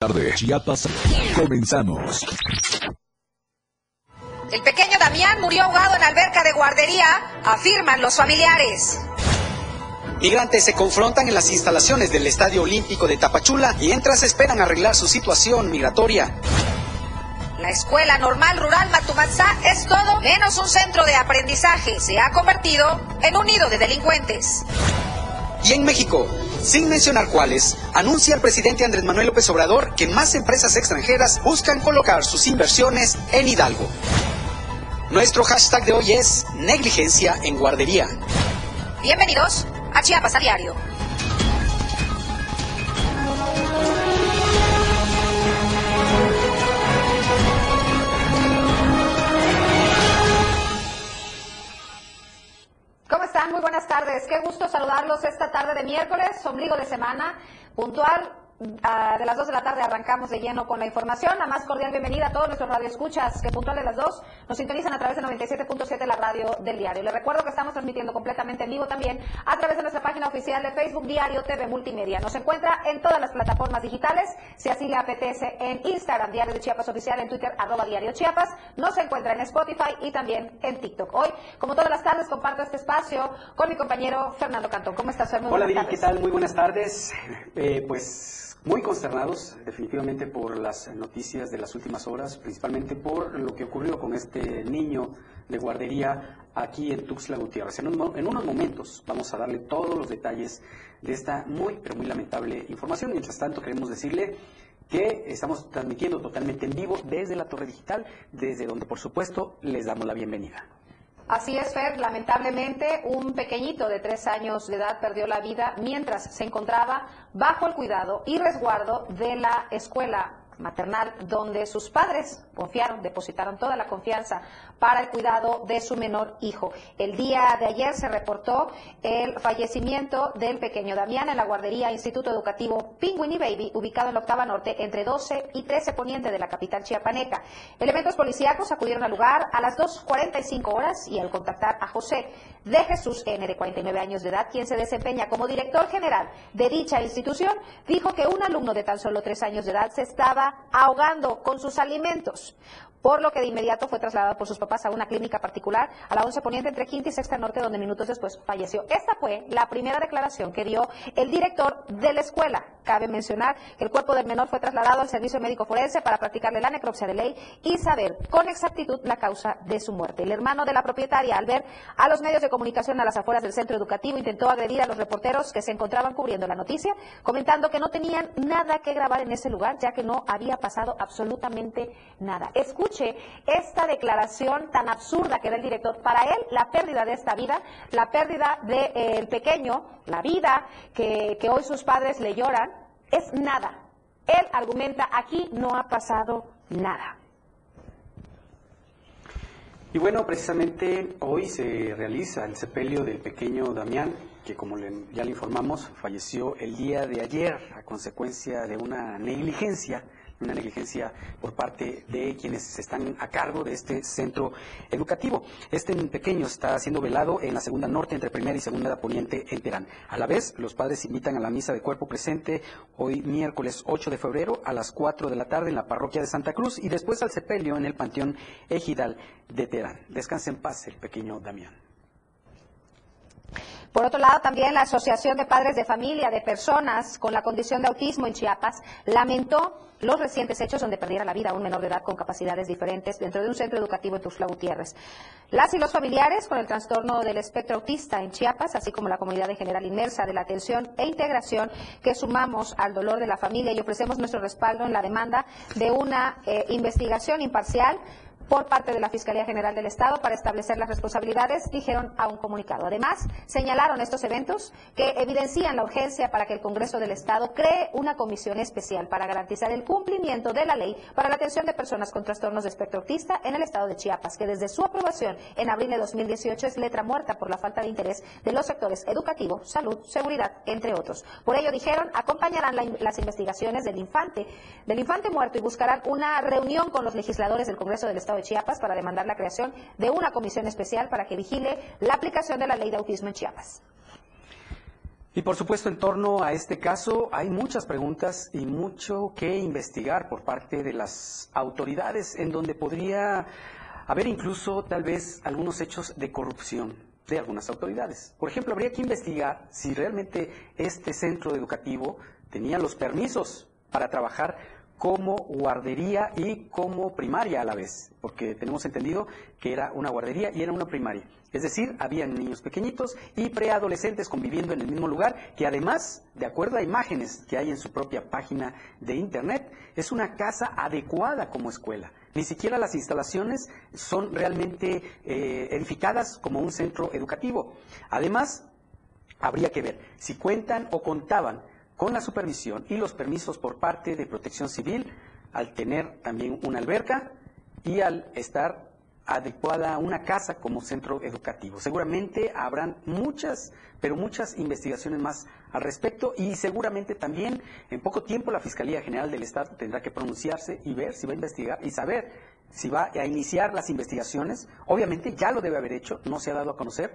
tarde, Chiapas. Comenzamos. El pequeño Damián murió ahogado en alberca de guardería, afirman los familiares. Migrantes se confrontan en las instalaciones del Estadio Olímpico de Tapachula mientras esperan arreglar su situación migratoria. La Escuela Normal Rural Matumatzá es todo menos un centro de aprendizaje. Se ha convertido en un nido de delincuentes. Y en México, sin mencionar cuáles, anuncia el presidente Andrés Manuel López Obrador que más empresas extranjeras buscan colocar sus inversiones en Hidalgo. Nuestro hashtag de hoy es negligencia en guardería. Bienvenidos a Chiapas a Diario. Muy buenas tardes. Qué gusto saludarlos esta tarde de miércoles, ombligo de semana, puntual Ah, de las 2 de la tarde arrancamos de lleno con la información. La más cordial bienvenida a todos nuestros radioescuchas que puntual de las 2 nos sintonizan a través de 97.7 la radio del diario. Les recuerdo que estamos transmitiendo completamente en vivo también a través de nuestra página oficial de Facebook Diario TV Multimedia. Nos encuentra en todas las plataformas digitales, si así le apetece, en Instagram Diario de Chiapas Oficial, en Twitter arroba Diario Chiapas. Nos encuentra en Spotify y también en TikTok. Hoy, como todas las tardes, comparto este espacio con mi compañero Fernando Cantón. ¿Cómo estás, Fernando? Hola, Viri, ¿qué tal? Muy buenas tardes. Eh, pues muy consternados definitivamente por las noticias de las últimas horas, principalmente por lo que ocurrió con este niño de guardería aquí en Tuxtla Gutiérrez. En, en, unos momentos vamos a darle todos los detalles de esta muy, pero muy lamentable información. Mientras tanto, queremos decirle que estamos transmitiendo totalmente en vivo desde la torre digital, desde donde, por supuesto, les damos la bienvenida. Así es, Fer. Lamentablemente, un pequeñito de tres años de edad perdió la vida mientras se encontraba bajo el cuidado y resguardo de la escuela maternal, donde sus padres confiaron, depositaron toda la confianza para el cuidado de su menor hijo. El día de ayer se reportó el fallecimiento del pequeño Damián en la guardería Instituto Educativo Penguin y Baby, ubicado en la octava norte, entre 12 y 13 poniente de la capital chiapaneca. Elementos policíacos acudieron al lugar a las 2.45 horas y al contactar a José de Jesús N, de 49 años de edad, quien se desempeña como director general de dicha institución, dijo que un alumno de tan solo tres años de edad se estaba ahogando con sus alimentos por lo que de inmediato fue trasladado por sus papás a una clínica particular a la 11 Poniente entre Quinta y Sexta Norte, donde minutos después falleció. Esta fue la primera declaración que dio el director de la escuela. Cabe mencionar que el cuerpo del menor fue trasladado al servicio médico forense para practicarle la necropsia de ley y saber con exactitud la causa de su muerte. El hermano de la propietaria, al ver a los medios de comunicación a las afueras del centro educativo, intentó agredir a los reporteros que se encontraban cubriendo la noticia, comentando que no tenían nada que grabar en ese lugar, ya que no había pasado absolutamente nada. Escuche esta declaración tan absurda que da el director. Para él, la pérdida de esta vida, la pérdida del pequeño, la vida que hoy sus padres le lloran, es nada. Él argumenta, aquí no ha pasado nada. Y bueno, precisamente hoy se realiza el sepelio del pequeño Damián, que como ya le informamos, falleció el día de ayer a consecuencia de una negligencia una negligencia por parte de quienes están a cargo de este centro educativo. Este pequeño está siendo velado en la segunda norte entre primera y segunda poniente en Terán. A la vez, los padres invitan a la misa de cuerpo presente hoy miércoles 8 de febrero a las 4 de la tarde en la parroquia de Santa Cruz y después al sepelio en el panteón ejidal de Terán. Descanse en paz el pequeño Damián. Por otro lado, también la Asociación de Padres de Familia de Personas con la condición de autismo en Chiapas lamentó los recientes hechos donde perdiera la vida un menor de edad con capacidades diferentes dentro de un centro educativo en Tuxtla Gutiérrez. Las y los familiares con el trastorno del espectro autista en Chiapas, así como la comunidad en general inmersa de la atención e integración que sumamos al dolor de la familia y ofrecemos nuestro respaldo en la demanda de una eh, investigación imparcial por parte de la Fiscalía General del Estado para establecer las responsabilidades, dijeron a un comunicado. Además, señalaron estos eventos que evidencian la urgencia para que el Congreso del Estado cree una comisión especial para garantizar el cumplimiento de la ley para la atención de personas con trastornos de espectro autista en el Estado de Chiapas, que desde su aprobación en abril de 2018 es letra muerta por la falta de interés de los sectores educativo, salud, seguridad, entre otros. Por ello, dijeron, acompañarán las investigaciones del infante, del infante muerto y buscarán una reunión con los legisladores del Congreso del Estado Chiapas para demandar la creación de una comisión especial para que vigile la aplicación de la ley de autismo en Chiapas. Y por supuesto, en torno a este caso hay muchas preguntas y mucho que investigar por parte de las autoridades, en donde podría haber incluso tal vez algunos hechos de corrupción de algunas autoridades. Por ejemplo, habría que investigar si realmente este centro educativo tenía los permisos para trabajar como guardería y como primaria a la vez, porque tenemos entendido que era una guardería y era una primaria. Es decir, había niños pequeñitos y preadolescentes conviviendo en el mismo lugar, que además, de acuerdo a imágenes que hay en su propia página de Internet, es una casa adecuada como escuela. Ni siquiera las instalaciones son realmente eh, edificadas como un centro educativo. Además, habría que ver si cuentan o contaban con la supervisión y los permisos por parte de Protección Civil al tener también una alberca y al estar adecuada una casa como centro educativo. Seguramente habrán muchas, pero muchas investigaciones más al respecto y seguramente también en poco tiempo la Fiscalía General del Estado tendrá que pronunciarse y ver si va a investigar y saber si va a iniciar las investigaciones. Obviamente ya lo debe haber hecho, no se ha dado a conocer,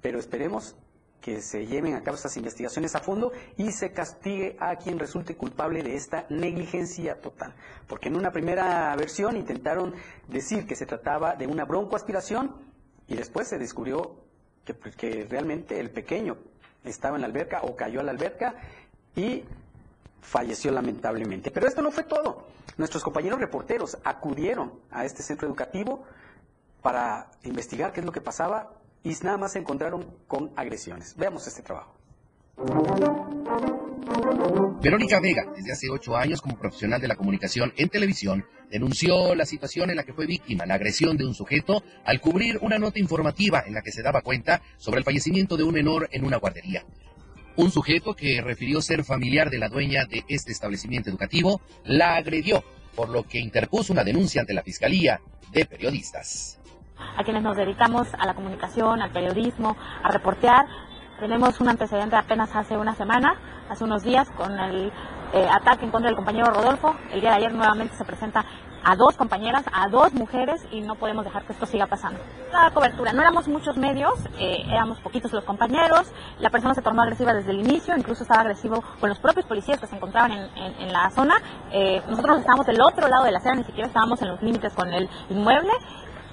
pero esperemos que se lleven a cabo estas investigaciones a fondo y se castigue a quien resulte culpable de esta negligencia total. Porque en una primera versión intentaron decir que se trataba de una broncoaspiración y después se descubrió que, pues, que realmente el pequeño estaba en la alberca o cayó a la alberca y falleció lamentablemente. Pero esto no fue todo. Nuestros compañeros reporteros acudieron a este centro educativo para investigar qué es lo que pasaba y nada más se encontraron con agresiones. Veamos este trabajo. Verónica Vega, desde hace ocho años como profesional de la comunicación en televisión, denunció la situación en la que fue víctima, la agresión de un sujeto, al cubrir una nota informativa en la que se daba cuenta sobre el fallecimiento de un menor en una guardería. Un sujeto que refirió ser familiar de la dueña de este establecimiento educativo la agredió, por lo que interpuso una denuncia ante la Fiscalía de Periodistas a quienes nos dedicamos a la comunicación, al periodismo, a reportear. Tenemos un antecedente apenas hace una semana, hace unos días, con el eh, ataque en contra del compañero Rodolfo. El día de ayer nuevamente se presenta a dos compañeras, a dos mujeres y no podemos dejar que esto siga pasando. La cobertura, no éramos muchos medios, eh, éramos poquitos los compañeros, la persona se tornó agresiva desde el inicio, incluso estaba agresivo con los propios policías que se encontraban en, la zona. Eh, nosotros estábamos del otro lado de la acera, ni siquiera estábamos en los límites con el inmueble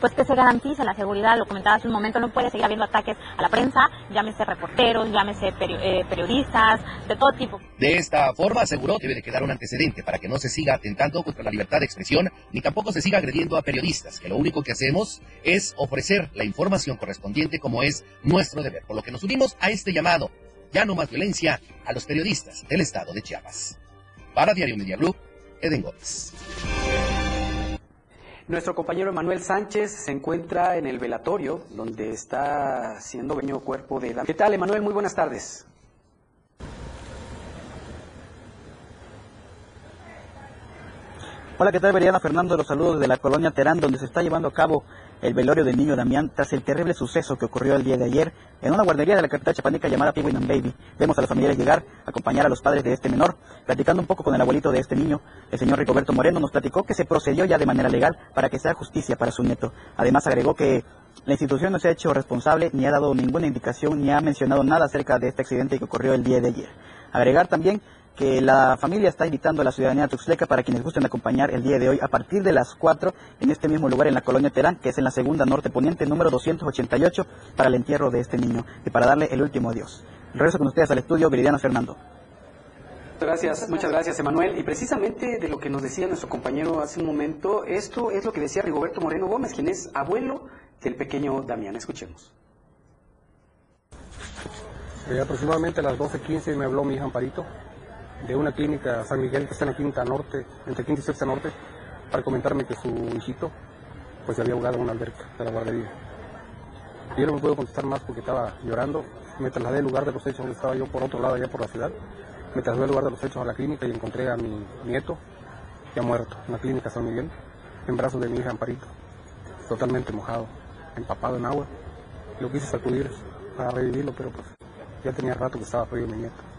pues que se garantice la seguridad, lo comentaba hace un momento, no puede seguir habiendo ataques a la prensa, llámese reporteros, llámese eh, periodistas, de todo tipo. De esta forma aseguró que debe de quedar un antecedente para que no se siga atentando contra la libertad de expresión, ni tampoco se siga agrediendo a periodistas, que lo único que hacemos es ofrecer la información correspondiente como es nuestro deber, por lo que nos unimos a este llamado, ya no más violencia, a los periodistas del estado de Chiapas. Para Diario Media Group, Eden Gómez. Nuestro compañero Emanuel Sánchez se encuentra en el velatorio, donde está siendo veño cuerpo de... ¿Qué tal, Emanuel? Muy buenas tardes. Hola, ¿qué tal, Veriana Fernando? Los saludos de la colonia Terán, donde se está llevando a cabo el velorio del niño Damián tras el terrible suceso que ocurrió el día de ayer en una guardería de la capital chapaneca llamada Penguin and Baby. Vemos a los familiares llegar, acompañar a los padres de este menor, platicando un poco con el abuelito de este niño. El señor Ricoberto Moreno nos platicó que se procedió ya de manera legal para que sea justicia para su nieto. Además agregó que la institución no se ha hecho responsable ni ha dado ninguna indicación ni ha mencionado nada acerca de este accidente que ocurrió el día de ayer. Agregar también que la familia está invitando a la ciudadanía tuxleca para quienes gusten acompañar el día de hoy a partir de las 4 en este mismo lugar en la colonia Terán, que es en la segunda norte poniente número 288 para el entierro de este niño y para darle el último adiós. Regreso con ustedes al estudio, Viridiana Fernando. Gracias, muchas gracias, Emanuel. Y precisamente de lo que nos decía nuestro compañero hace un momento, esto es lo que decía Rigoberto Moreno Gómez, quien es abuelo del pequeño Damián. Escuchemos. Eh, aproximadamente a las 12.15 me habló mi hija Amparito de una clínica San Miguel que está en la quinta norte, entre quinta y sexta norte, para comentarme que su hijito pues se había ahogado en una alberca de la guardería. Yo no me puedo contestar más porque estaba llorando. Me trasladé al lugar de los hechos, donde estaba yo por otro lado, allá por la ciudad. Me trasladé al lugar de los hechos a la clínica y encontré a mi nieto, ya muerto, en la clínica San Miguel, en brazos de mi hija Amparito, totalmente mojado, empapado en agua. Lo quise sacudir para revivirlo, pero pues ya tenía rato que estaba frío mi nieto.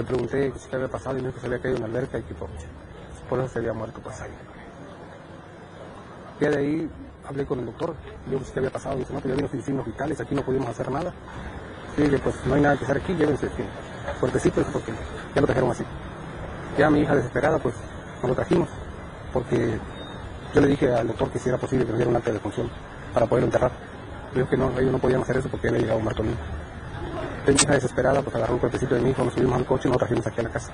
Le pregunté qué había pasado y me dijo que se había caído en la y que por, eso se había muerto pues ahí. Ya de ahí hablé con el doctor, le dije qué había pasado, y dice, no, que pues, ya vino sin signos vitales, aquí no pudimos hacer nada. Yo dije, pues no hay nada que hacer aquí, llévense este, fuertecitos porque ya lo trajeron así. Ya mi hija desesperada, pues nos lo trajimos, porque yo le dije al doctor que si era posible que nos diera un de función para poderlo enterrar. Dijo que no, ellos no podían hacer eso porque le llegado un martonil. Entonces mi desesperada, pues agarró un cuerpecito de mi hijo, nos subimos al coche y nos trajimos aquí a la casa.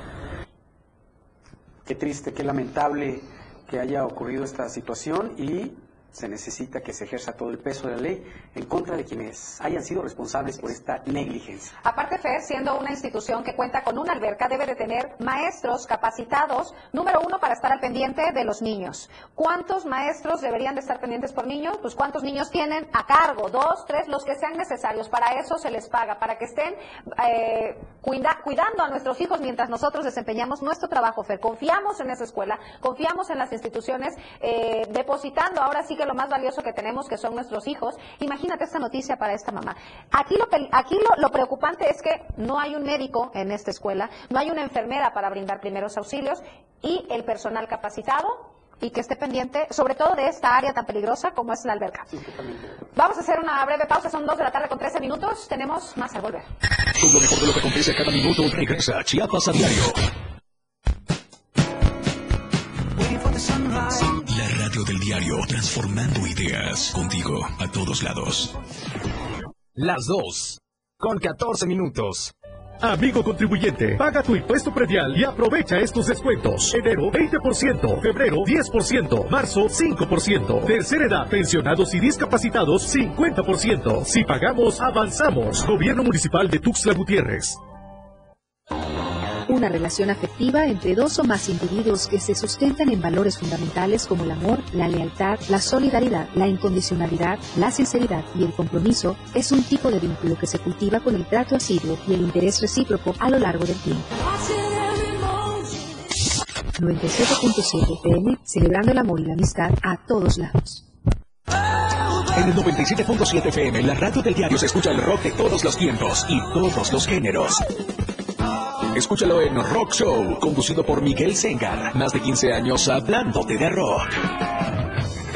Qué triste, qué lamentable que haya ocurrido esta situación y se necesita que se ejerza todo el peso de la ley en contra de quienes hayan sido responsables por esta negligencia. Aparte, FED, siendo una institución que cuenta con una alberca, debe de tener maestros capacitados, número uno, para estar al pendiente de los niños. ¿Cuántos maestros deberían de estar pendientes por niños? Pues cuántos niños tienen a cargo, dos, tres, los que sean necesarios. Para eso se les paga, para que estén eh, cuida- cuidando a nuestros hijos mientras nosotros desempeñamos nuestro trabajo, FED. Confiamos en esa escuela, confiamos en las instituciones, eh, depositando ahora sí que lo más valioso que tenemos, que son nuestros hijos. Imagínate esta noticia para esta mamá. Aquí lo, aquí lo, lo preocupante es que no hay un médico en esta escuela, no hay una enfermera para brindar primeros auxilios y el personal capacitado y que esté pendiente, sobre todo de esta área tan peligrosa como es la alberca. Vamos a hacer una breve pausa, son dos de la tarde con 13 minutos, tenemos más al volver. Con lo mejor de lo que acontece cada minuto, regresa Chiapas a diario. La radio del diario, transformando ideas contigo a todos lados. Las dos, con 14 minutos. Amigo contribuyente, paga tu impuesto predial y aprovecha estos descuentos. Enero 20%, febrero 10%, marzo 5%, tercera edad, pensionados y discapacitados 50%. Si pagamos, avanzamos. Gobierno Municipal de Tuxtla Gutiérrez. Una relación afectiva entre dos o más individuos que se sustentan en valores fundamentales como el amor, la lealtad, la solidaridad, la incondicionalidad, la sinceridad y el compromiso es un tipo de vínculo que se cultiva con el trato asiduo y el interés recíproco a lo largo del tiempo. 97.7 FM, celebrando el amor y la amistad a todos lados. En el 97.7 FM, la radio del diario se escucha el rock de todos los tiempos y todos los géneros. Escúchalo en Rock Show, conducido por Miguel Sengar. Más de 15 años hablándote de rock.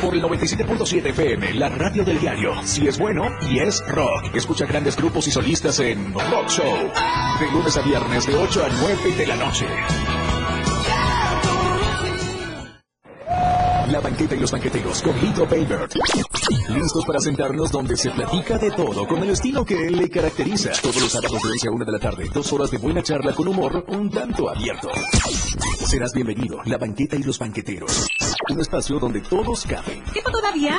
Por el 97.7 FM, la radio del diario. Si es bueno y es rock. Escucha grandes grupos y solistas en Rock Show. De lunes a viernes de 8 a 9 de la noche. La banqueta y los banqueteros con Lito Baybert. Listos para sentarnos donde se platica de todo con el estilo que él le caracteriza. Todos los sábados de 11 a 1 de la tarde, dos horas de buena charla con humor un tanto abierto. Serás bienvenido, La banqueta y los banqueteros. Un espacio donde todos caben. ¿Qué todavía?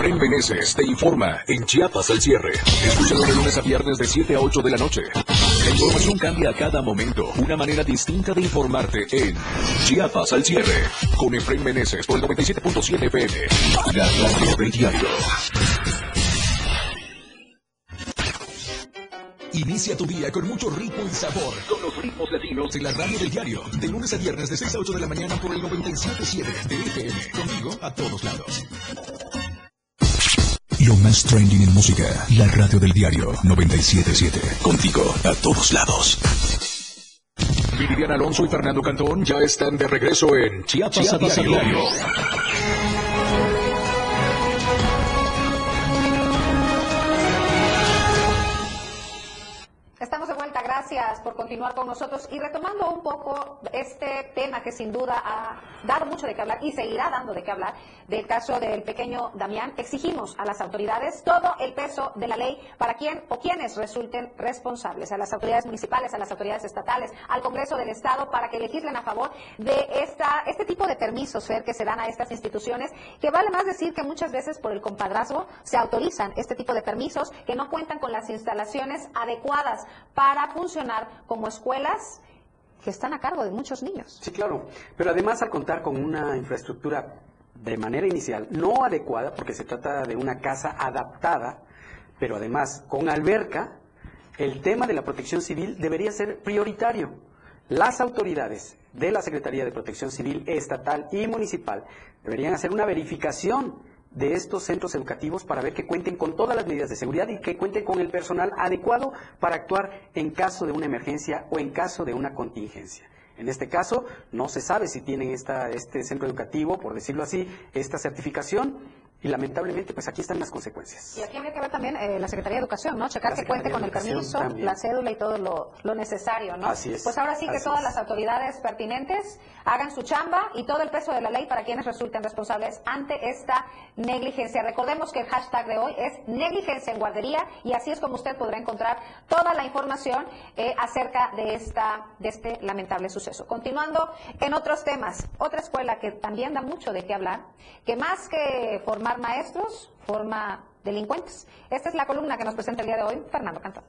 Efraín Meneses te informa en Chiapas al cierre. Escúchalo de lunes a viernes de 7 a 8 de la noche. La información cambia a cada momento. Una manera distinta de informarte en Chiapas al cierre. Con Efraín Meneses por el 97.7 FM. La radio del diario. Inicia tu día con mucho ritmo y sabor. Con los ritmos latinos de la radio del diario. De lunes a viernes de 6 a 8 de la mañana por el 97.7 de FM. Conmigo a todos lados. Más trending en música. La radio del diario 97.7. Contigo a todos lados. Vivian Alonso y Fernando Cantón ya están de regreso en Chiapas, Chiapas a a diario. Con nosotros. Y retomando un poco este tema que sin duda ha dado mucho de qué hablar y seguirá dando de qué hablar del caso del pequeño Damián, exigimos a las autoridades todo el peso de la ley para quien o quienes resulten responsables, a las autoridades municipales, a las autoridades estatales, al Congreso del Estado para que legislen a favor de esta, este tipo de permisos, Fer, que se dan a estas instituciones, que vale más decir que muchas veces por el compadrazgo se autorizan este tipo de permisos que no cuentan con las instalaciones adecuadas para funcionar como escuelas que están a cargo de muchos niños. Sí, claro. Pero además al contar con una infraestructura de manera inicial no adecuada, porque se trata de una casa adaptada, pero además con alberca, el tema de la protección civil debería ser prioritario. Las autoridades de la Secretaría de Protección Civil estatal y municipal deberían hacer una verificación de estos centros educativos para ver que cuenten con todas las medidas de seguridad y que cuenten con el personal adecuado para actuar en caso de una emergencia o en caso de una contingencia. En este caso, no se sabe si tienen esta, este centro educativo, por decirlo así, esta certificación y lamentablemente, pues aquí están las consecuencias. Y aquí habría que ver también eh, la Secretaría de Educación, ¿no? Checar que cuente con el permiso, la cédula y todo lo, necesario, ¿no? Así es. Pues ahora sí que todas las autoridades pertinentes hagan su chamba y todo el peso de la ley para quienes resulten responsables ante esta negligencia. Recordemos que el hashtag de hoy es negligencia en guardería y así es como usted podrá encontrar toda la información eh, acerca de, esta, de este lamentable suceso. Continuando en otros temas, otra escuela que también da mucho de qué hablar, que más que formar maestros forma delincuentes. Esta es la columna que nos presenta el día de hoy Fernando Cantón.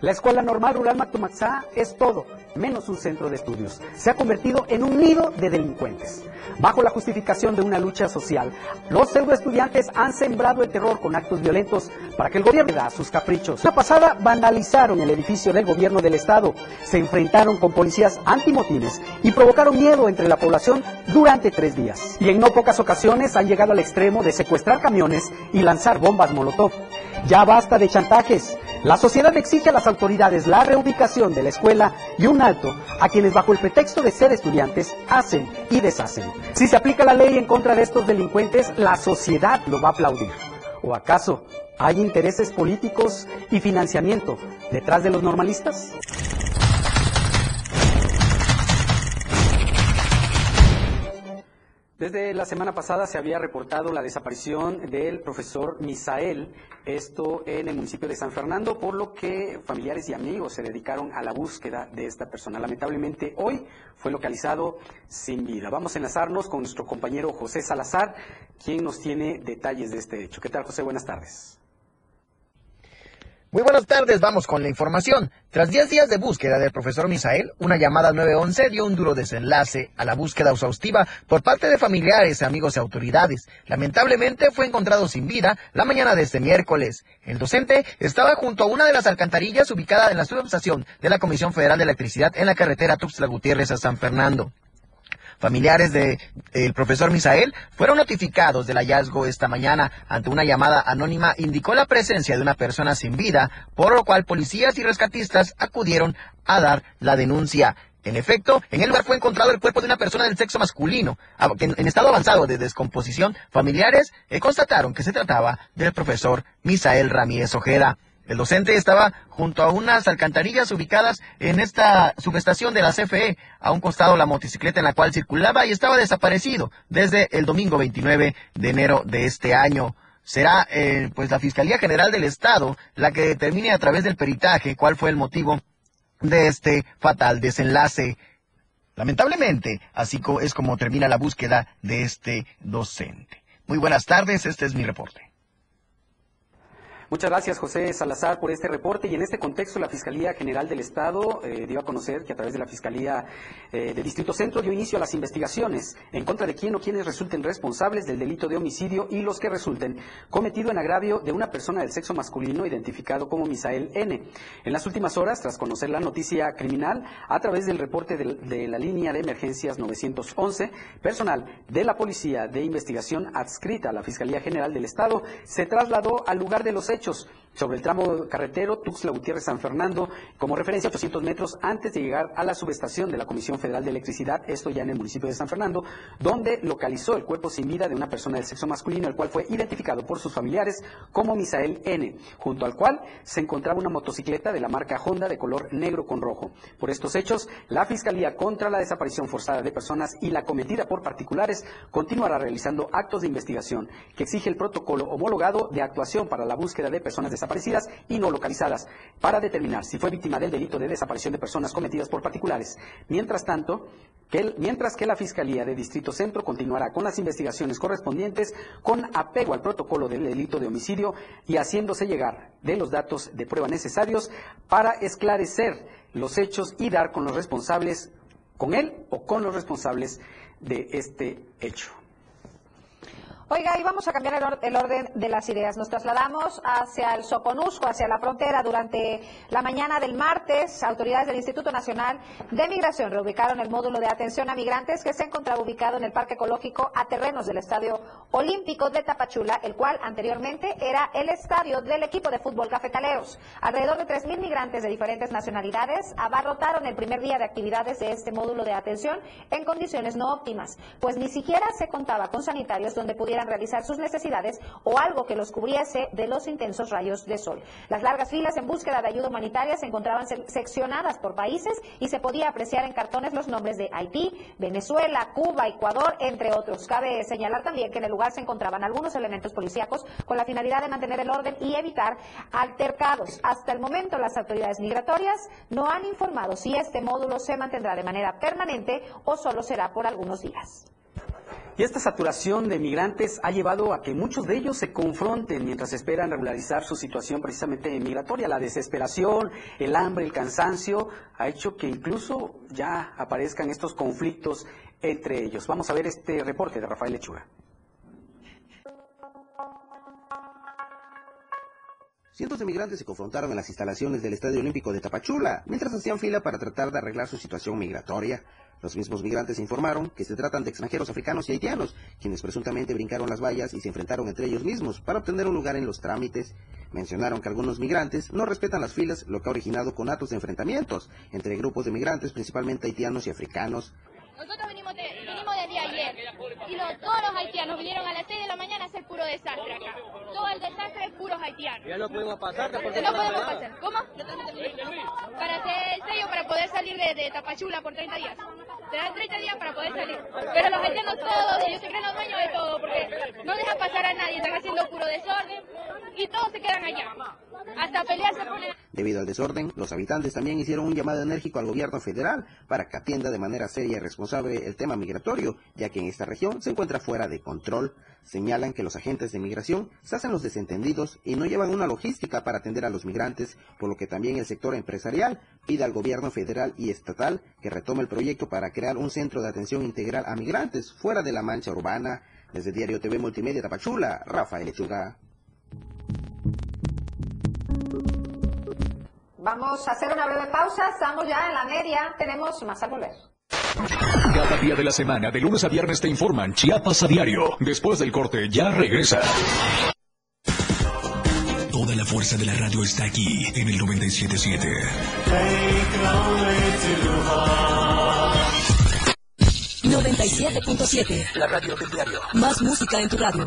La Escuela Normal Rural Mactumaxá es todo, menos un centro de estudios. Se ha convertido en un nido de delincuentes. Bajo la justificación de una lucha social, los pseudoestudiantes han sembrado el terror con actos violentos para que el gobierno da sus caprichos. La pasada vandalizaron el edificio del gobierno del estado, se enfrentaron con policías antimotines y provocaron miedo entre la población durante tres días. Y en no pocas ocasiones han llegado al extremo de secuestrar camiones y lanzar bombas molotov. Ya basta de chantajes. La sociedad exige a las autoridades la reubicación de la escuela y un alto a quienes bajo el pretexto de ser estudiantes hacen y deshacen. Si se aplica la ley en contra de estos delincuentes, la sociedad lo va a aplaudir. ¿O acaso hay intereses políticos y financiamiento detrás de los normalistas? Desde la semana pasada se había reportado la desaparición del profesor Misael, esto en el municipio de San Fernando, por lo que familiares y amigos se dedicaron a la búsqueda de esta persona. Lamentablemente hoy fue localizado sin vida. Vamos a enlazarnos con nuestro compañero José Salazar, quien nos tiene detalles de este hecho. ¿Qué tal, José? Buenas tardes. Muy buenas tardes, vamos con la información. Tras 10 días de búsqueda del profesor Misael, una llamada 911 dio un duro desenlace a la búsqueda exhaustiva por parte de familiares, amigos y autoridades. Lamentablemente fue encontrado sin vida la mañana de este miércoles. El docente estaba junto a una de las alcantarillas ubicada en la subestación de la Comisión Federal de Electricidad en la carretera Tuxtla Gutiérrez a San Fernando. Familiares del profesor Misael fueron notificados del hallazgo esta mañana. Ante una llamada anónima indicó la presencia de una persona sin vida, por lo cual policías y rescatistas acudieron a dar la denuncia. En efecto, en el lugar fue encontrado el cuerpo de una persona del sexo masculino, en estado avanzado de descomposición. Familiares eh, constataron que se trataba del profesor Misael Ramírez Ojeda. El docente estaba junto a unas alcantarillas ubicadas en esta subestación de la CFE, a un costado la motocicleta en la cual circulaba y estaba desaparecido desde el domingo 29 de enero de este año. Será eh, pues la Fiscalía General del Estado la que determine a través del peritaje cuál fue el motivo de este fatal desenlace. Lamentablemente, así es como termina la búsqueda de este docente. Muy buenas tardes, este es mi reporte. Muchas gracias, José Salazar, por este reporte. Y en este contexto, la Fiscalía General del Estado eh, dio a conocer que a través de la Fiscalía eh, de Distrito Centro dio inicio a las investigaciones en contra de quién o quienes resulten responsables del delito de homicidio y los que resulten cometido en agravio de una persona del sexo masculino identificado como Misael N. En las últimas horas, tras conocer la noticia criminal, a través del reporte de, de la línea de emergencias 911, personal de la Policía de Investigación adscrita a la Fiscalía General del Estado se trasladó al lugar de los hechos sobre el tramo carretero Tuxtla Gutiérrez San Fernando, como referencia 800 metros antes de llegar a la subestación de la Comisión Federal de Electricidad, esto ya en el municipio de San Fernando, donde localizó el cuerpo sin vida de una persona del sexo masculino, el cual fue identificado por sus familiares como Misael N, junto al cual se encontraba una motocicleta de la marca Honda de color negro con rojo. Por estos hechos, la Fiscalía contra la desaparición forzada de personas y la cometida por particulares continuará realizando actos de investigación que exige el protocolo homologado de actuación para la búsqueda de personas desaparecidas y no localizadas para determinar si fue víctima del delito de desaparición de personas cometidas por particulares. Mientras tanto, que mientras que la Fiscalía de Distrito Centro continuará con las investigaciones correspondientes con apego al protocolo del delito de homicidio y haciéndose llegar de los datos de prueba necesarios para esclarecer los hechos y dar con los responsables, con él o con los responsables de este hecho. Oiga, y vamos a cambiar el, orden de las ideas. Nos trasladamos hacia el Soconusco, hacia la frontera. Durante la mañana del martes, autoridades del Instituto Nacional de Migración reubicaron el módulo de atención a migrantes que se encontraba ubicado en el Parque Ecológico a terrenos del Estadio Olímpico de Tapachula, el cual anteriormente era el estadio del equipo de fútbol Cafetaleros. Alrededor de 3.000 migrantes de diferentes nacionalidades abarrotaron el primer día de actividades de este módulo de atención en condiciones no óptimas, pues ni siquiera se contaba con sanitarios donde pudieran realizar sus necesidades o algo que los cubriese de los intensos rayos de sol. Las largas filas en búsqueda de ayuda humanitaria se encontraban seccionadas por países y se podía apreciar en cartones los nombres de Haití, Venezuela, Cuba, Ecuador, entre otros. Cabe señalar también que en el lugar se encontraban algunos elementos policíacos con la finalidad de mantener el orden y evitar altercados. Hasta el momento las autoridades migratorias no han informado si este módulo se mantendrá de manera permanente o solo será por algunos días. Y esta saturación de migrantes ha llevado a que muchos de ellos se confronten mientras esperan regularizar su situación precisamente migratoria. La desesperación, el hambre, el cansancio ha hecho que incluso ya aparezcan estos conflictos entre ellos. Vamos a ver este reporte de Rafael Lechuga. Cientos de migrantes se confrontaron en las instalaciones del Estadio Olímpico de Tapachula mientras hacían fila para tratar de arreglar su situación migratoria. Los mismos migrantes informaron que se tratan de extranjeros africanos y haitianos, quienes presuntamente brincaron las vallas y se enfrentaron entre ellos mismos para obtener un lugar en los trámites. Mencionaron que algunos migrantes no respetan las filas, lo que ha originado conatos de enfrentamientos entre grupos de migrantes, principalmente haitianos y africanos. Nosotros venimos, de, ayer y todos los haitianos vinieron a las 6 de la mañana a hacer puro desastre acá. Todo el desastre es puros haitianos. Ya no podemos pasar. No podemos pasar. ¿Cómo? Para hacer el sello para poder salir de, de Tapachula por 30 días. Te dan 30 días para poder salir. Pero los haitianos todos, ellos se creen los dueños de todo porque no dejan pasar a nadie, están haciendo puro desorden y todos se quedan allá. Hasta pelear se ponen. Debido al desorden, los habitantes también hicieron un llamado enérgico al gobierno federal para que atienda de manera seria y responsable el tema migratorio, ya que en esta región se encuentra fuera de control. Señalan que los agentes de migración se hacen los desentendidos y no llevan una logística para atender a los migrantes, por lo que también el sector empresarial pide al gobierno federal y estatal que retome el proyecto para crear un centro de atención integral a migrantes fuera de la mancha urbana. Desde Diario TV Multimedia Tapachula, Rafael Lechuga. Vamos a hacer una breve pausa, estamos ya en la media, tenemos más al volver. Cada día de la semana, de lunes a viernes, te informan Chiapas a diario. Después del corte, ya regresa. Toda la fuerza de la radio está aquí, en el 977. 97.7. La radio del diario. Más música en tu radio.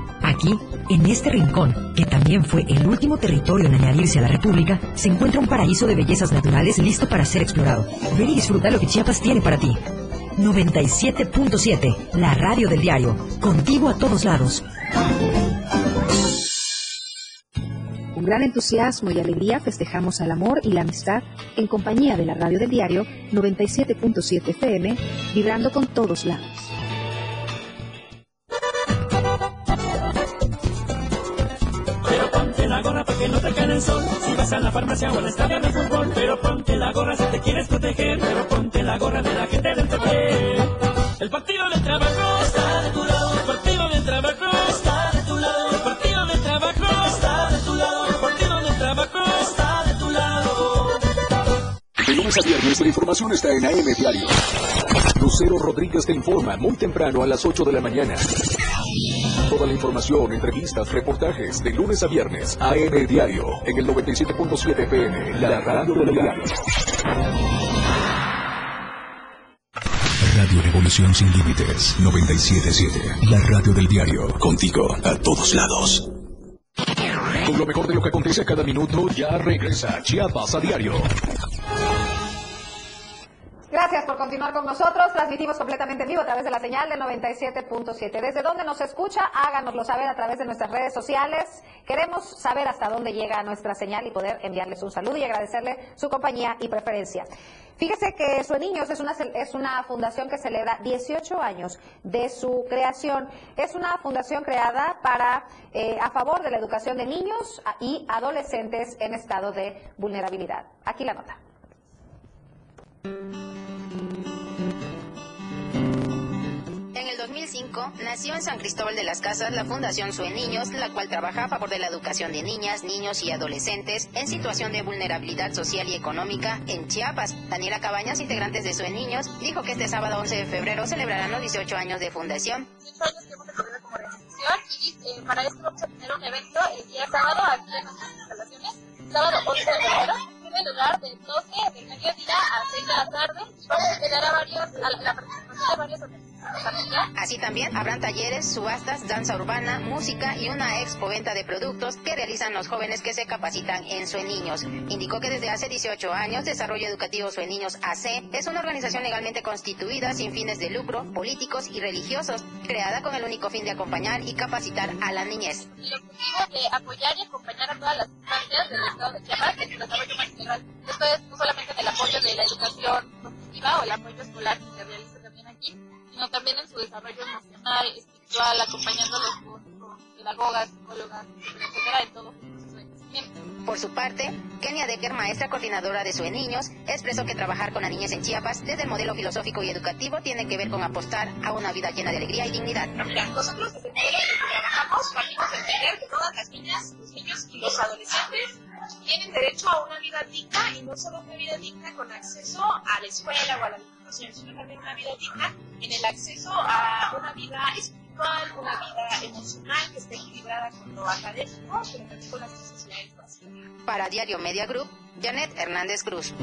Aquí, en este rincón, que también fue el último territorio en añadirse a la República, se encuentra un paraíso de bellezas naturales listo para ser explorado. Ven y disfruta lo que Chiapas tiene para ti. 97.7, la radio del diario, contigo a todos lados. Con gran entusiasmo y alegría festejamos al amor y la amistad en compañía de la radio del diario 97.7 FM, vibrando con todos lados. Que no te cae el sol. Si vas a la farmacia o al estadio de fútbol, pero ponte la gorra si te quieres proteger. Pero ponte la gorra de la gente del PP. El partido del trabajo está de tu lado. El partido del trabajo está de tu lado. El partido del trabajo está de tu lado. El partido del trabajo está de tu lado. De lunes a viernes la información está en AM Diario. Lucero Rodríguez te informa muy temprano a las 8 de la mañana. Toda la información, entrevistas, reportajes de lunes a viernes. AM Diario en el 97.7 PM. La radio del diario. Radio Revolución Sin Límites 977. La radio del diario. Contigo a todos lados. Con lo mejor de lo que acontece cada minuto, ya regresa Chiapas a diario. Gracias por continuar con nosotros. Transmitimos completamente en vivo a través de la señal de 97.7. Desde dónde nos escucha, háganoslo saber a través de nuestras redes sociales. Queremos saber hasta dónde llega nuestra señal y poder enviarles un saludo y agradecerle su compañía y preferencia. Fíjese que Sueniños es una, es una fundación que celebra 18 años de su creación. Es una fundación creada para eh, a favor de la educación de niños y adolescentes en estado de vulnerabilidad. Aquí la nota. En el 2005 nació en San Cristóbal de las Casas la Fundación Sue Niños, la cual trabaja a favor de la educación de niñas, niños y adolescentes en situación de vulnerabilidad social y económica en Chiapas. Daniela Cabañas, integrantes de Sue Niños, dijo que este sábado 11 de febrero celebrarán los 18 años de fundación. 18 años que como y eh, para vamos a tener un evento el día sábado aquí en sábado 11 de febrero tiene lugar de 12 de mediodía a 6 de la tarde. Vamos a tener a varios, a la participación de varios Así también habrán talleres, subastas, danza urbana, música y una expo venta de productos que realizan los jóvenes que se capacitan en Sueniños. Indicó que desde hace 18 años Desarrollo Educativo Sueniños AC es una organización legalmente constituida sin fines de lucro, políticos y religiosos, creada con el único fin de acompañar y capacitar a la niñez. El objetivo de apoyar y acompañar a todas las del Estado de el desarrollo. Esto es solamente en el apoyo de la educación o el apoyo escolar sino también en su desarrollo emocional, espiritual, acompañándolos con, con pedagogas, psicólogas, etcétera, en todo por su parte, Kenia Decker, maestra coordinadora de SUE Niños, expresó que trabajar con las niñas en Chiapas desde el modelo filosófico y educativo tiene que ver con apostar a una vida llena de alegría y dignidad. Nosotros desde que trabajamos partimos de entender que todas las niñas, los niños y los adolescentes tienen derecho a una vida digna y no solo una vida digna con acceso a la escuela o a la educación, sino también una vida digna en el acceso a una vida espiritual, una vida emocional que esté equilibrada con lo académico, pero también con las necesidades básicas. Para Diario Media Group, Janet Hernández Cruz.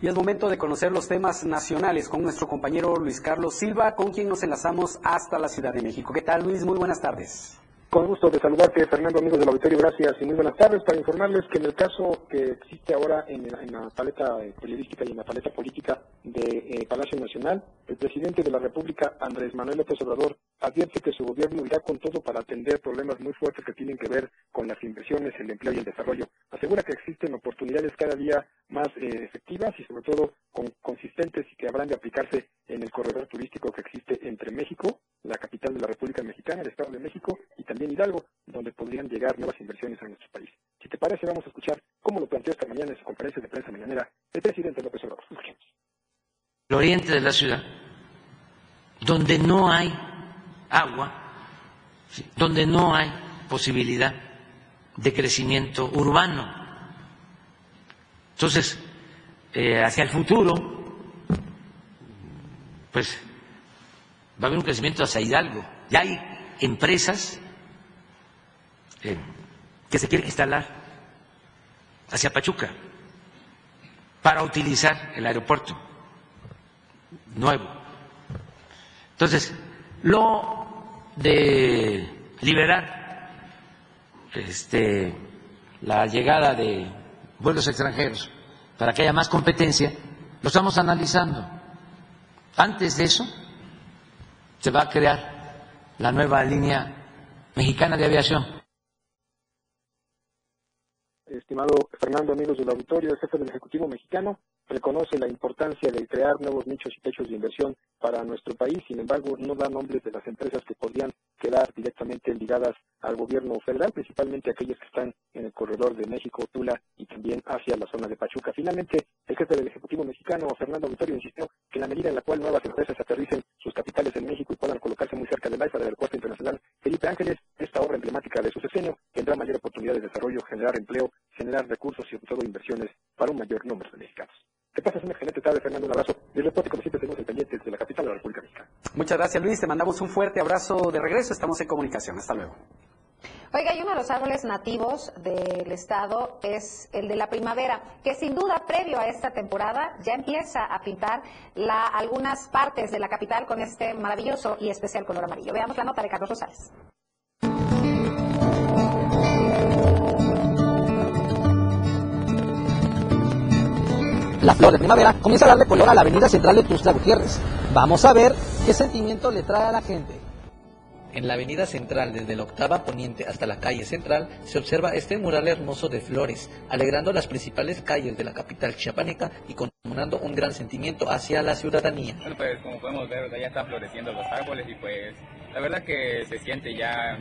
Y es momento de conocer los temas nacionales con nuestro compañero Luis Carlos Silva, con quien nos enlazamos hasta la Ciudad de México. ¿Qué tal, Luis? Muy buenas tardes. Con gusto de saludarte, Fernando, amigos del auditorio, gracias y muy buenas tardes. Para informarles que en el caso que existe ahora en, la paleta eh, periodística y en la paleta política de eh, Palacio Nacional, el presidente de la República, Andrés Manuel López Obrador, advierte que su gobierno irá con todo para atender problemas muy fuertes que tienen que ver con las inversiones, el empleo y el desarrollo. Asegura que existen oportunidades cada día más eh, efectivas y sobre todo con, consistentes y que habrán de aplicarse en el corredor turístico que existe entre México, la capital de la República Mexicana, el Estado de México y también Hidalgo, donde podrían llegar nuevas inversiones a nuestro país. Si te parece, vamos a escuchar cómo lo planteó esta mañana en su conferencia de prensa mañanera el presidente López Obrador. Escuchemos. El oriente de la ciudad, donde no hay agua, donde no hay posibilidad de crecimiento urbano. Entonces, eh, hacia el futuro, pues va a haber un crecimiento hacia Hidalgo. Ya hay empresas eh, que se quieren instalar hacia Pachuca para utilizar el aeropuerto nuevo. Entonces, lo de liberar este, la llegada de vuelos extranjeros para que haya más competencia, lo estamos analizando. Antes de eso, se va a crear la nueva línea mexicana de aviación. Fernando, amigos del auditorio, jefe del Ejecutivo mexicano reconoce la importancia de crear nuevos nichos y techos de inversión para nuestro país, sin embargo, no da nombres de las empresas que podrían quedar directamente ligadas al gobierno federal, principalmente aquellas que están en el corredor de México, Tula y también hacia la zona de Pachuca. Finalmente, el jefe del Ejecutivo mexicano, Fernando Auditorio, insistió que en la medida en la cual nuevas empresas aterricen sus capitales en México y puedan colocarse muy cerca del AIFA, del Aeropuerto Internacional Felipe Ángeles, esta obra emblemática de su sexenio tendrá mayor oportunidad de desarrollo, generar empleo, generar recursos y sobre todo inversiones para un mayor número de mexicanos. Que pases una excelente tarde, Fernando. Un abrazo. Y el reporte, como siempre, tenemos el pendiente de la capital de la República Mexicana. Muchas gracias Luis, te mandamos un fuerte abrazo de regreso, estamos en comunicación, hasta luego. Oiga, y uno de los árboles nativos del estado es el de la primavera, que sin duda previo a esta temporada ya empieza a pintar la, algunas partes de la capital con este maravilloso y especial color amarillo. Veamos la nota de Carlos Rosales. La flor de primavera comienza a darle color a la avenida central de Tuxtla Gutiérrez. Vamos a ver qué sentimiento le trae a la gente. En la avenida central, desde la octava poniente hasta la calle central, se observa este mural hermoso de flores, alegrando las principales calles de la capital chiapaneca y conmemorando un gran sentimiento hacia la ciudadanía. Bueno, pues como podemos ver, ya están floreciendo los árboles y pues la verdad que se siente ya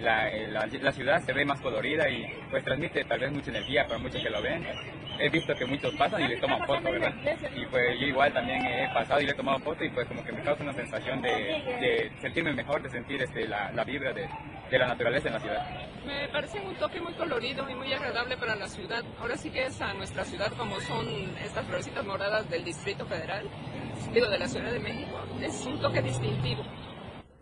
la, la, la, ciudad se ve más colorida y pues transmite tal vez mucha energía para muchos que lo ven. He visto que muchos pasan y le toman foto, ¿verdad? Y pues yo igual también he pasado y le he tomado foto y pues como que me causa una sensación de, de sentirme mejor, de sentir este, la, la vibra de, de, la naturaleza en la ciudad. Me parece un toque muy colorido y muy agradable para la ciudad. Ahora sí que es a nuestra ciudad como son estas florecitas moradas del Distrito Federal, digo de la Ciudad de México. Es un toque distintivo.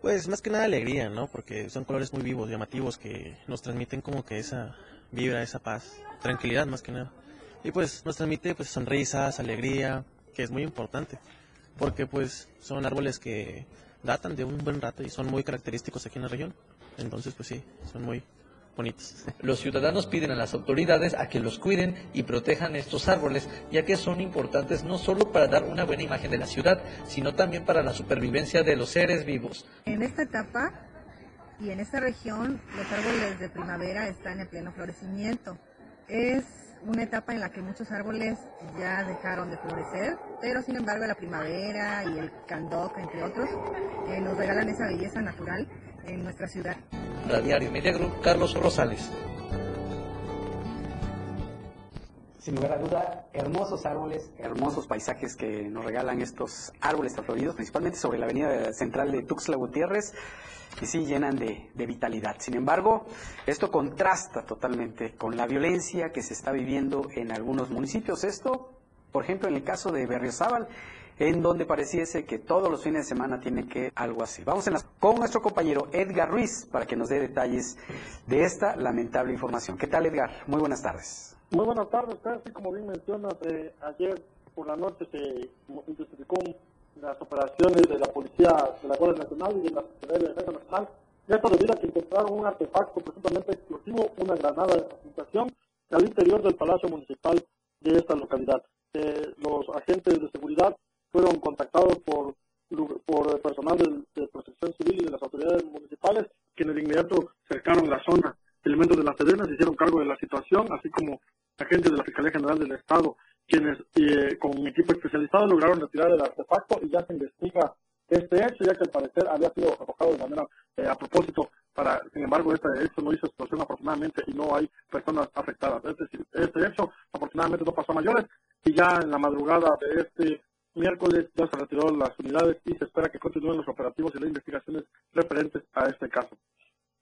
Pues más que nada alegría, ¿no? Porque son colores muy vivos, llamativos, que nos transmiten como que esa vibra, esa paz, tranquilidad más que nada. Y pues nos transmite pues sonrisas, alegría, que es muy importante, porque pues son árboles que datan de un buen rato y son muy característicos aquí en la región. Entonces pues sí, son muy bonitos. Los ciudadanos piden a las autoridades a que los cuiden y protejan estos árboles, ya que son importantes no solo para dar una buena imagen de la ciudad, sino también para la supervivencia de los seres vivos. En esta etapa y en esta región, los árboles de primavera están en pleno florecimiento. Es una etapa en la que muchos árboles ya dejaron de florecer, pero sin embargo la primavera y el candoc, entre otros, eh, nos regalan esa belleza natural en nuestra ciudad. Para Diario Media Group, Carlos Rosales. Sin lugar a duda, hermosos árboles, hermosos paisajes que nos regalan estos árboles floridos, principalmente sobre la avenida central de Tuxtla Gutiérrez, y sí llenan de, vitalidad. Sin embargo, esto contrasta totalmente con la violencia que se está viviendo en algunos municipios. Esto, por ejemplo, en el caso de Berriozábal, en donde pareciese que todos los fines de semana tiene que algo así. Vamos en con nuestro compañero Edgar Ruiz para que nos dé detalles de esta lamentable información. ¿Qué tal, Edgar? Muy buenas tardes. Muy buenas tardes, así como bien mencionas, eh, ayer por la noche se intensificó las operaciones de la Policía de la Guardia Nacional y de la Secretaría de Defensa Nacional, esto debido a que encontraron un artefacto presuntamente explosivo, una granada de aplicación, al interior del Palacio Municipal de esta localidad. Eh, los agentes de seguridad fueron contactados por, por personal de, de, protección civil y de las autoridades municipales, quienes de inmediato cercaron la zona. Elementos de la Sedena se hicieron cargo de la situación, así como agentes de la Fiscalía General del Estado, quienes eh, con un equipo especializado lograron retirar el artefacto y ya se investiga este hecho, ya que al parecer había sido arrojado de manera eh, a propósito. Para, sin embargo, este hecho no hizo explosión afortunadamente y no hay personas afectadas. Es decir, este hecho afortunadamente no pasó a mayores y ya en la madrugada de este miércoles ya se retiró las unidades y se espera que continúen los operativos y las investigaciones referentes a este caso.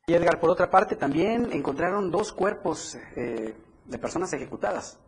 Y Edgar, por otra parte, también encontraron dos cuerpos eh, de personas ejecutadas.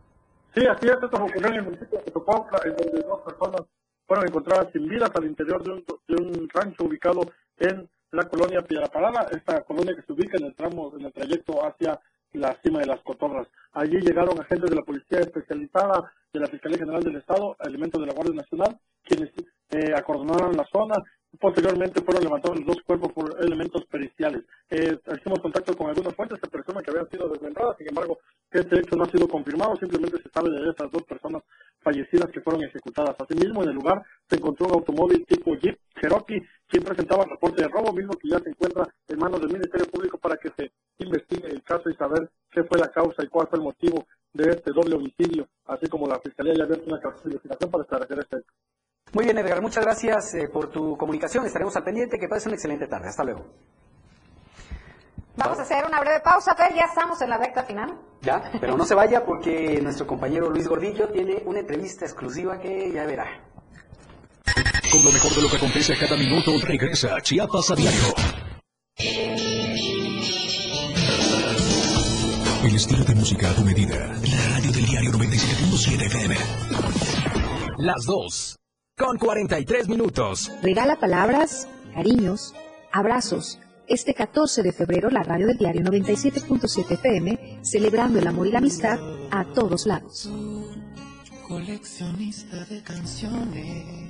Sí, así es, esto ocurrió en el municipio de Topauca, en donde dos personas fueron encontradas sin vidas al interior de un, de un rancho ubicado en la colonia Piedra Parada, esta colonia que se ubica en el tramo, en el trayecto hacia la cima de las cotorras. Allí llegaron agentes de la policía especializada de la Fiscalía General del Estado, elementos de la Guardia Nacional, quienes eh, acordonaron la zona. Posteriormente fueron levantados dos cuerpos por elementos periciales. Eh, hicimos contacto con algunas fuentes, se presume que habían sido desmembradas, sin embargo, este hecho no ha sido confirmado, simplemente se sabe de estas dos personas fallecidas que fueron ejecutadas. Asimismo, en el lugar se encontró un automóvil tipo Jeep Cherokee, quien presentaba reporte de robo, mismo que ya se encuentra en manos del Ministerio Público para que se investigue el caso y saber qué fue la causa y cuál fue el motivo de este doble homicidio, así como la Fiscalía ya ha abierto una investigación para esclarecer este hecho. Muy bien, Edgar, muchas gracias eh, por tu comunicación. Estaremos al pendiente. Que pases una excelente tarde. Hasta luego. Vamos a hacer una breve pausa, Fer. Ya estamos en la recta final. Ya, pero no se vaya porque nuestro compañero Luis Gordillo tiene una entrevista exclusiva que ya verá. Con lo mejor de lo que acontece cada minuto, regresa Chiapas a diario. El estilo de música a tu medida. La radio del diario 97.7 FM. Las dos con 43 minutos. Regala palabras, cariños, abrazos. Este 14 de febrero, la radio del diario 97.7 FM, celebrando el amor y la amistad a todos lados. Coleccionista de canciones.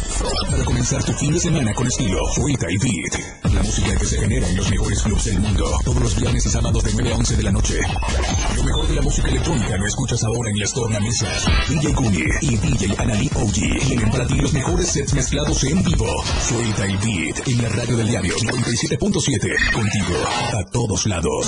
Para comenzar tu fin de semana con estilo, Suelta y Beat. La música que se genera en los mejores clubs del mundo. Todos los viernes y sábados de 9 a 11 de la noche. Lo mejor de la música electrónica lo escuchas ahora en las tornamesas. DJ Kuni y DJ Anali OG tienen para ti los mejores sets mezclados en vivo. Suelta y Beat en la radio del diario 97.7. Contigo a todos lados.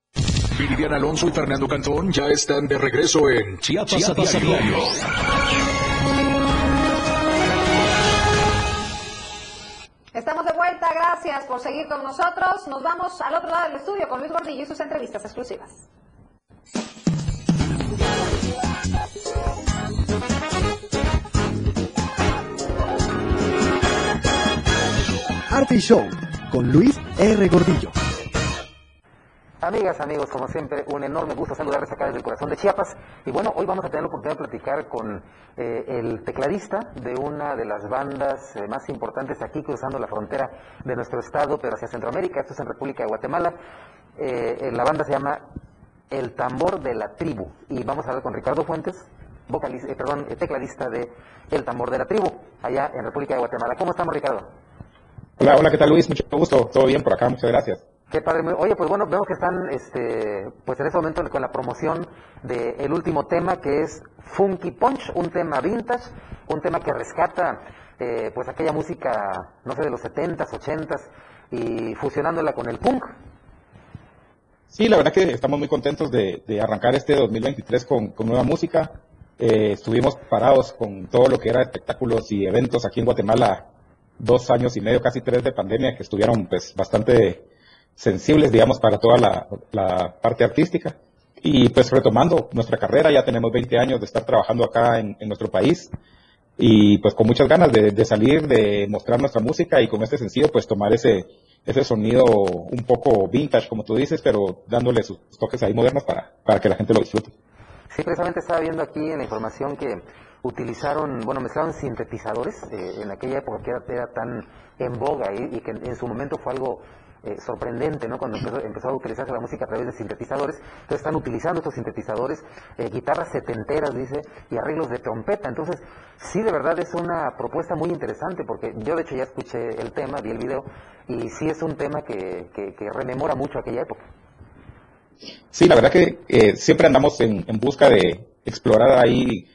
Viviana Alonso y Fernando Cantón ya están de regreso en Chiapas, Chiapas a a diario. Estamos de vuelta, gracias por seguir con nosotros. Nos vamos al otro lado del estudio con Luis Gordillo y sus entrevistas exclusivas. Arte y Show con Luis R. Gordillo. Amigas, amigos, como siempre, un enorme gusto saludarles acá desde el corazón de Chiapas. Y bueno, hoy vamos a tener la oportunidad de platicar con eh, el tecladista de una de las bandas eh, más importantes aquí cruzando la frontera de nuestro estado, pero hacia Centroamérica, esto es en República de Guatemala. Eh, eh, la banda se llama El Tambor de la Tribu. Y vamos a hablar con Ricardo Fuentes, vocalista, perdón, tecladista de El Tambor de la Tribu, allá en República de Guatemala. ¿Cómo estamos, Ricardo? Hola, hola, ¿qué tal Luis? Mucho gusto, todo bien por acá, muchas gracias. Qué padre. Oye, pues bueno, vemos que están este, pues en este momento con la promoción del último tema que es Funky Punch, un tema vintage, un tema que rescata eh, pues aquella música, no sé, de los 70s, 80s y fusionándola con el punk. Sí, la verdad que estamos muy contentos de, de arrancar este 2023 con, con nueva música. Eh, estuvimos parados con todo lo que era espectáculos y eventos aquí en Guatemala, dos años y medio, casi tres de pandemia, que estuvieron pues bastante sensibles, digamos, para toda la, parte artística. Y pues retomando nuestra carrera, ya tenemos 20 años de estar trabajando acá en, nuestro país y pues con muchas ganas de, salir, de mostrar nuestra música y con este sencillo pues tomar ese, ese sonido un poco vintage, como tú dices, pero dándole sus toques ahí modernos para, para que la gente lo disfrute. Sí, precisamente estaba viendo aquí en la información que utilizaron, bueno, mezclaron sintetizadores eh, en aquella época que era, era tan en boga y, y que en su momento fue algo eh, sorprendente, ¿no? Cuando empezó, a utilizarse la música a través de sintetizadores, entonces están utilizando estos sintetizadores, eh, guitarras setenteras, dice, y arreglos de trompeta. Entonces, sí, de verdad es una propuesta muy interesante, porque yo de hecho ya escuché el tema, vi el video, y sí es un tema que, que, rememora mucho aquella época. Sí, la verdad que eh, siempre andamos en, en busca de explorar ahí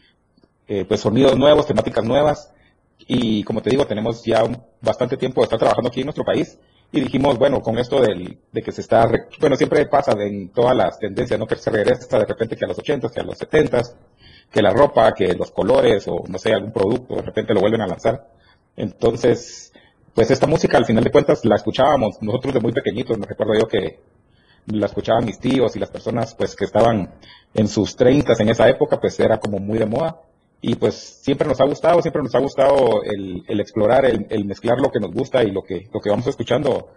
eh, pues sonidos nuevos, temáticas nuevas y como te digo, tenemos ya bastante tiempo de estar trabajando aquí en nuestro país y dijimos, bueno, con esto del, de que se está, bueno, siempre pasa en todas las tendencias, ¿no? Que se regresa de repente que a los 80, que a los 70, que la ropa, que los colores o no sé, algún producto, de repente lo vuelven a lanzar. Entonces, pues esta música al final de cuentas la escuchábamos nosotros de muy pequeñitos, me recuerdo yo que la escuchaban mis tíos y las personas pues que estaban en sus 30 en esa época, pues era como muy de moda. Y pues siempre nos ha gustado, siempre nos ha gustado el, el explorar, el, el mezclar lo que nos gusta y lo que, lo que vamos escuchando,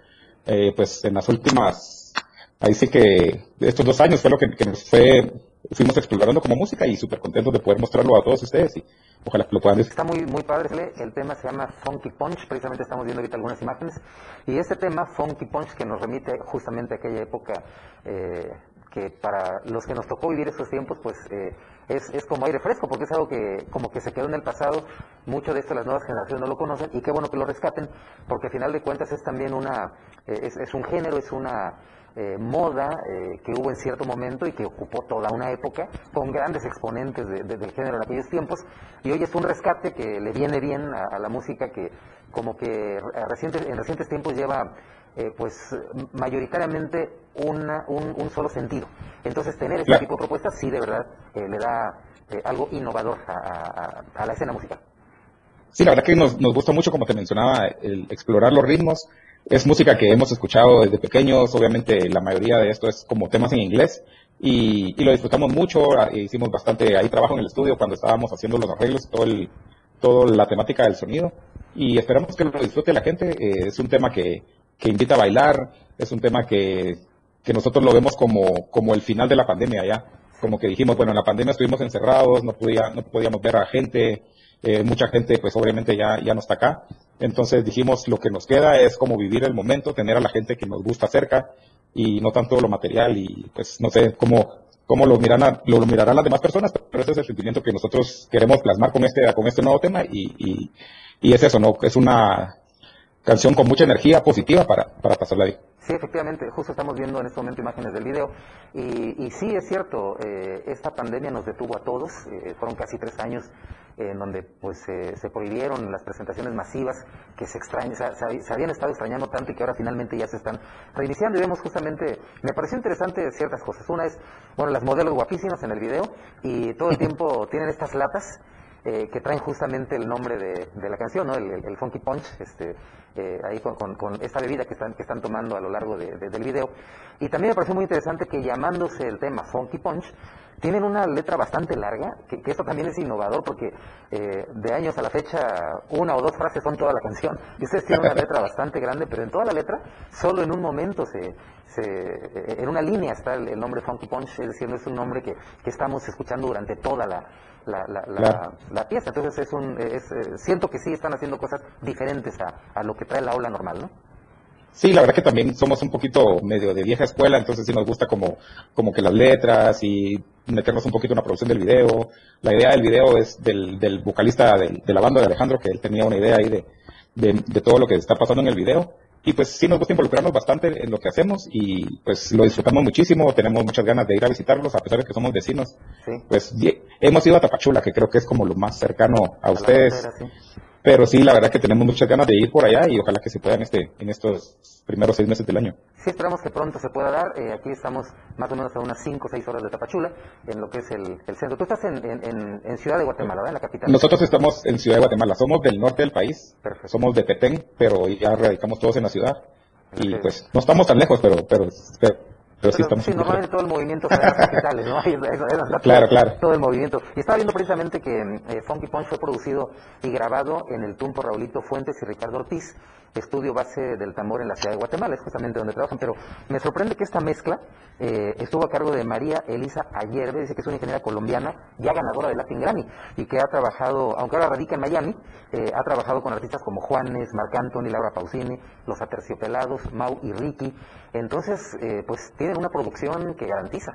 eh, pues en las últimas, ahí sí que estos dos años fue lo que, que nos fue, fuimos explorando como música y súper contentos de poder mostrarlo a todos ustedes y ojalá que lo puedan Está muy, muy padre, el tema se llama Funky Punch, precisamente estamos viendo ahorita algunas imágenes, y este tema, Funky Punch, que nos remite justamente a aquella época eh, que para los que nos tocó vivir esos tiempos, pues eh, es, es como aire fresco, porque es algo que como que se quedó en el pasado, mucho de esto las nuevas generaciones no lo conocen, y qué bueno que lo rescaten, porque al final de cuentas es también una, eh, es, es un género, es una eh, moda eh, que hubo en cierto momento y que ocupó toda una época con grandes exponentes de- de- del género en aquellos tiempos. Y hoy es un rescate que le viene bien a, a la música que como que recientes- en recientes tiempos lleva eh, pues mayoritariamente una- un, un solo sentido. Entonces tener este tipo de propuestas sí de verdad eh, le da eh, algo innovador a, a- a- a la escena musical. Sí, la verdad que nos, nos gusta mucho, como te mencionaba, el explorar los ritmos. Es música que hemos escuchado desde pequeños, obviamente la mayoría de esto es como temas en inglés y, lo disfrutamos mucho. Ah, Hicimos bastante ahí trabajo en el estudio cuando estábamos haciendo los arreglos, todo el, toda la temática del sonido y esperamos que lo disfrute la gente. Eh, es un tema que, que invita a bailar, es un tema que, que nosotros lo vemos como, como el final de la pandemia ya. Como que dijimos, bueno, en la pandemia estuvimos encerrados, no, podía, no podíamos ver a gente, eh, mucha gente pues obviamente ya, ya no está acá. Entonces dijimos, lo que nos queda es como vivir el momento, tener a la gente que nos gusta cerca y no tanto lo material y pues no sé cómo, cómo lo, mirarán, lo, mirarán las demás personas, pero ese es el sentimiento que nosotros queremos plasmar con este, con este nuevo tema y, y, y es eso, ¿no? Es una canción con mucha energía positiva para, para pasarla bien. Sí, efectivamente, justo estamos viendo en este momento imágenes del video. Y, y sí es cierto, eh, esta pandemia nos detuvo a todos, eh, fueron casi tres años en donde pues eh, se prohibieron las presentaciones masivas que se, extrañ- se, se- se habían estado extrañando tanto y que ahora finalmente ya se están reiniciando. Y vemos justamente, me pareció interesante ciertas cosas, una es, bueno, las modelos guapísimas en el video y todo el tiempo tienen estas latas eh, que traen justamente el nombre de, la canción, ¿no? El, Funky Punch, este, eh, ahí con, con- esta bebida que están, tomando a lo largo de- del video. Y también me pareció muy interesante que llamándose el tema Funky Punch, tienen una letra bastante larga, que, que esto también es innovador porque eh, de años a la fecha una o dos frases son toda la canción. Y ustedes tienen una letra bastante grande, pero en toda la letra, solo en un momento se, se eh, en una línea está el, el nombre Funky Punch, es decir, no es un nombre que, que estamos escuchando durante toda la, la, la, Claro. la pieza. Entonces es un, es, eh, siento que sí están haciendo cosas diferentes a, a lo que trae la ola normal, ¿no? Sí, la verdad que también somos un poquito medio de vieja escuela, entonces sí nos gusta como, como que las letras y meternos un poquito en la producción del video. La idea del video es del, del vocalista del- de la banda de Alejandro, que él tenía una idea ahí de, de, de todo lo que está pasando en el video. Y pues sí nos gusta involucrarnos bastante en lo que hacemos y pues lo disfrutamos muchísimo, tenemos muchas ganas de ir a visitarlos, a pesar de que somos vecinos. Pues hemos ido a Tapachula, que creo que es como lo más cercano a ustedes. sí. Pero sí, la verdad que tenemos muchas ganas de ir por allá y ojalá que se puedan este, en estos primeros seis meses del año. Sí, esperamos que pronto se pueda dar. Eh, aquí estamos más o menos a unas 5 o 6 horas de Tapachula, en lo que es el, el centro. Tú estás en, en- en- en Ciudad de Guatemala, ¿verdad? En la capital. Nosotros estamos en Ciudad de Guatemala, somos del norte del país, somos de Petén, pero ya radicamos todos en la ciudad. Y pues no estamos tan lejos, pero pero, pero, pero sí estamos Sí, normalmente todo el movimiento las capitales, ¿no? Claro, claro. Todo el movimiento. Y estaba viendo precisamente que eh, Funky Punch fue producido y grabado en el Tumpo Raulito Fuentes y Ricardo Ortiz, estudio base del tambor en la ciudad de Guatemala, es justamente donde trabajan. Pero me sorprende que esta mezcla eh, estuvo a cargo de María Elisa Ayerbe, dice que es una ingeniera colombiana, ya ganadora del Latin Grammy, y que ha trabajado, aunque ahora radica en Miami, eh, ha trabajado con artistas como Juanes, Marc Anthony, Laura Pausini, Los Aterciopelados, Mau y Ricky. Entonces, eh, pues tienen una producción que garantiza.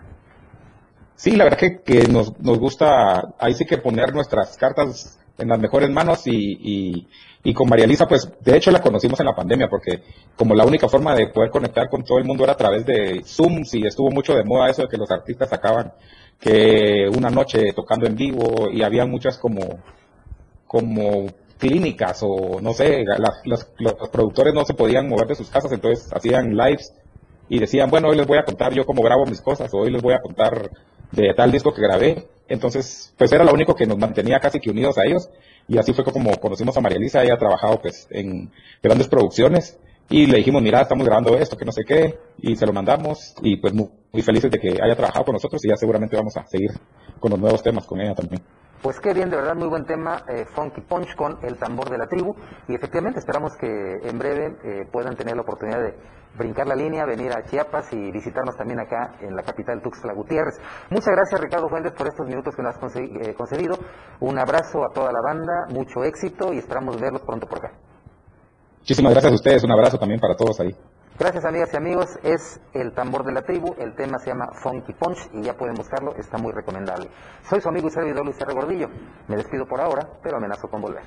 Sí, la verdad que, que nos, nos gusta, ahí sí que poner nuestras cartas en las mejores manos y, y, con María Elisa, pues de hecho la conocimos en la pandemia porque como la única forma de poder conectar con todo el mundo era a través de Zoom y estuvo mucho de moda eso de que los artistas sacaban que una noche tocando en vivo y había muchas como como clínicas o no sé, la- los, los productores no se podían mover de sus casas, entonces hacían lives y decían, bueno, hoy les voy a contar yo cómo grabo mis cosas, hoy les voy a contar de tal disco que grabé. Entonces, pues era lo único que nos mantenía casi que unidos a ellos. Y así fue como conocimos a María Elisa, ella ha trabajado pues en grandes producciones. Y le dijimos, mira, estamos grabando esto, que no sé qué, y se lo mandamos, y pues muy felices de que haya trabajado con nosotros, y ya seguramente vamos a seguir con los nuevos temas con ella también. Pues qué bien, de verdad, muy buen tema, eh, Funky Punch con el tambor de la tribu. Y efectivamente esperamos que en breve eh, puedan tener la oportunidad de brincar la línea, venir a Chiapas y visitarnos también acá en la capital Tuxtla Gutiérrez. Muchas gracias, Ricardo Fuentes, por estos minutos que nos has eh, concedido. Un abrazo a toda la banda, mucho éxito y esperamos verlos pronto por acá. Muchísimas gracias a ustedes, un abrazo también para todos ahí. Gracias amigas y amigos, es el tambor de la tribu, el tema se llama Funky Punch y ya pueden buscarlo, está muy recomendable. Soy su amigo y servidor Luis R. Gordillo, me despido por ahora, pero amenazo con volver.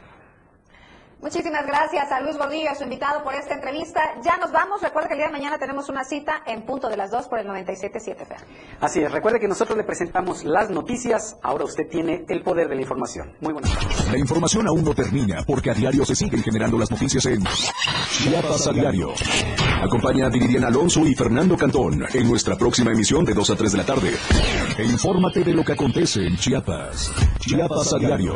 Muchísimas gracias a Luis Gordillo, a su invitado por esta entrevista. Ya nos vamos. Recuerda que el día de mañana tenemos una cita en punto de las 2 por el 97.7 FM. Así es, recuerde que nosotros le presentamos las noticias, ahora usted tiene el poder de la información. Muy buenas tardes. La información aún no termina porque a diario se siguen generando las noticias en Chiapas a diario. Acompaña a Viridian Alonso y Fernando Cantón en nuestra próxima emisión de 2 a 3 de la tarde. E infórmate de lo que acontece en Chiapas. Chiapas a diario.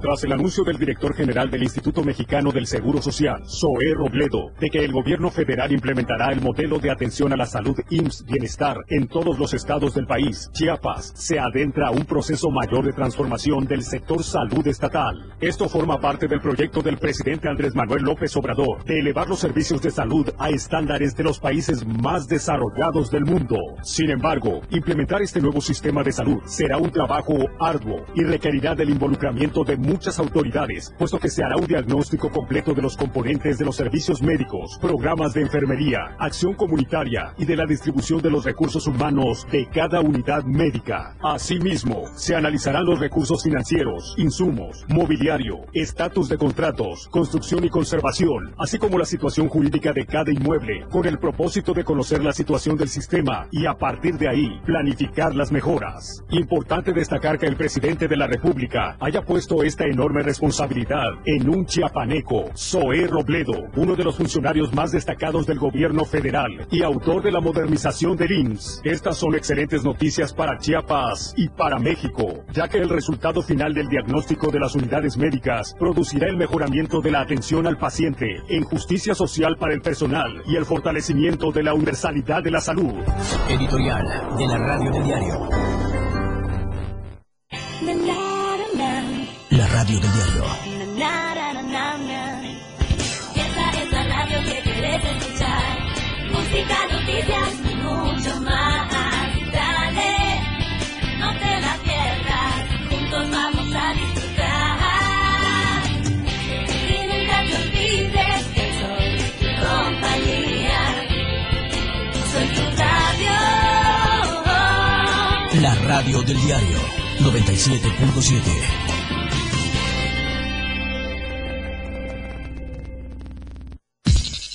Tras el anuncio del director general del Instituto Mexicano del Seguro Social, Zoé Robledo, de que el gobierno federal implementará el modelo de atención a la salud IMSS Bienestar en todos los estados del país, Chiapas se adentra a un proceso mayor de transformación del sector salud estatal. Esto forma parte del proyecto del presidente Andrés Manuel López Obrador de elevar los servicios de salud a estándares de los países más desarrollados del mundo. Sin embargo, implementar este nuevo sistema de salud será un trabajo arduo y requerirá del involucramiento de muchas autoridades, puesto que se hará un diagnóstico completo de los componentes de los servicios médicos, programas de enfermería, acción comunitaria y de la distribución de los recursos humanos de cada unidad médica. Asimismo, se analizarán los recursos financieros, insumos, mobiliario, estatus de contratos, construcción y conservación, así como la situación jurídica de cada inmueble, con el propósito de conocer la situación del sistema y a partir de ahí planificar las mejoras. Importante destacar que el presidente de la República haya puesto esta enorme responsabilidad en un chiapaneco, Zoé Robledo, uno de los funcionarios más destacados del gobierno federal y autor de la modernización del IMSS. Estas son excelentes noticias para Chiapas y para México, ya que el resultado final del diagnóstico de las unidades médicas producirá el mejoramiento de la atención al paciente, en justicia social para el personal y el fortalecimiento de la universalidad de la salud. Editorial de la Radio del Diario. La Radio del Diario. Esta es la radio que quieres escuchar. Música, noticias y mucho más. Dale, no te la pierdas. Juntos vamos a disfrutar. Nunca te olvides que soy tu compañía. Soy tu radio. La Radio del Diario. 97.7.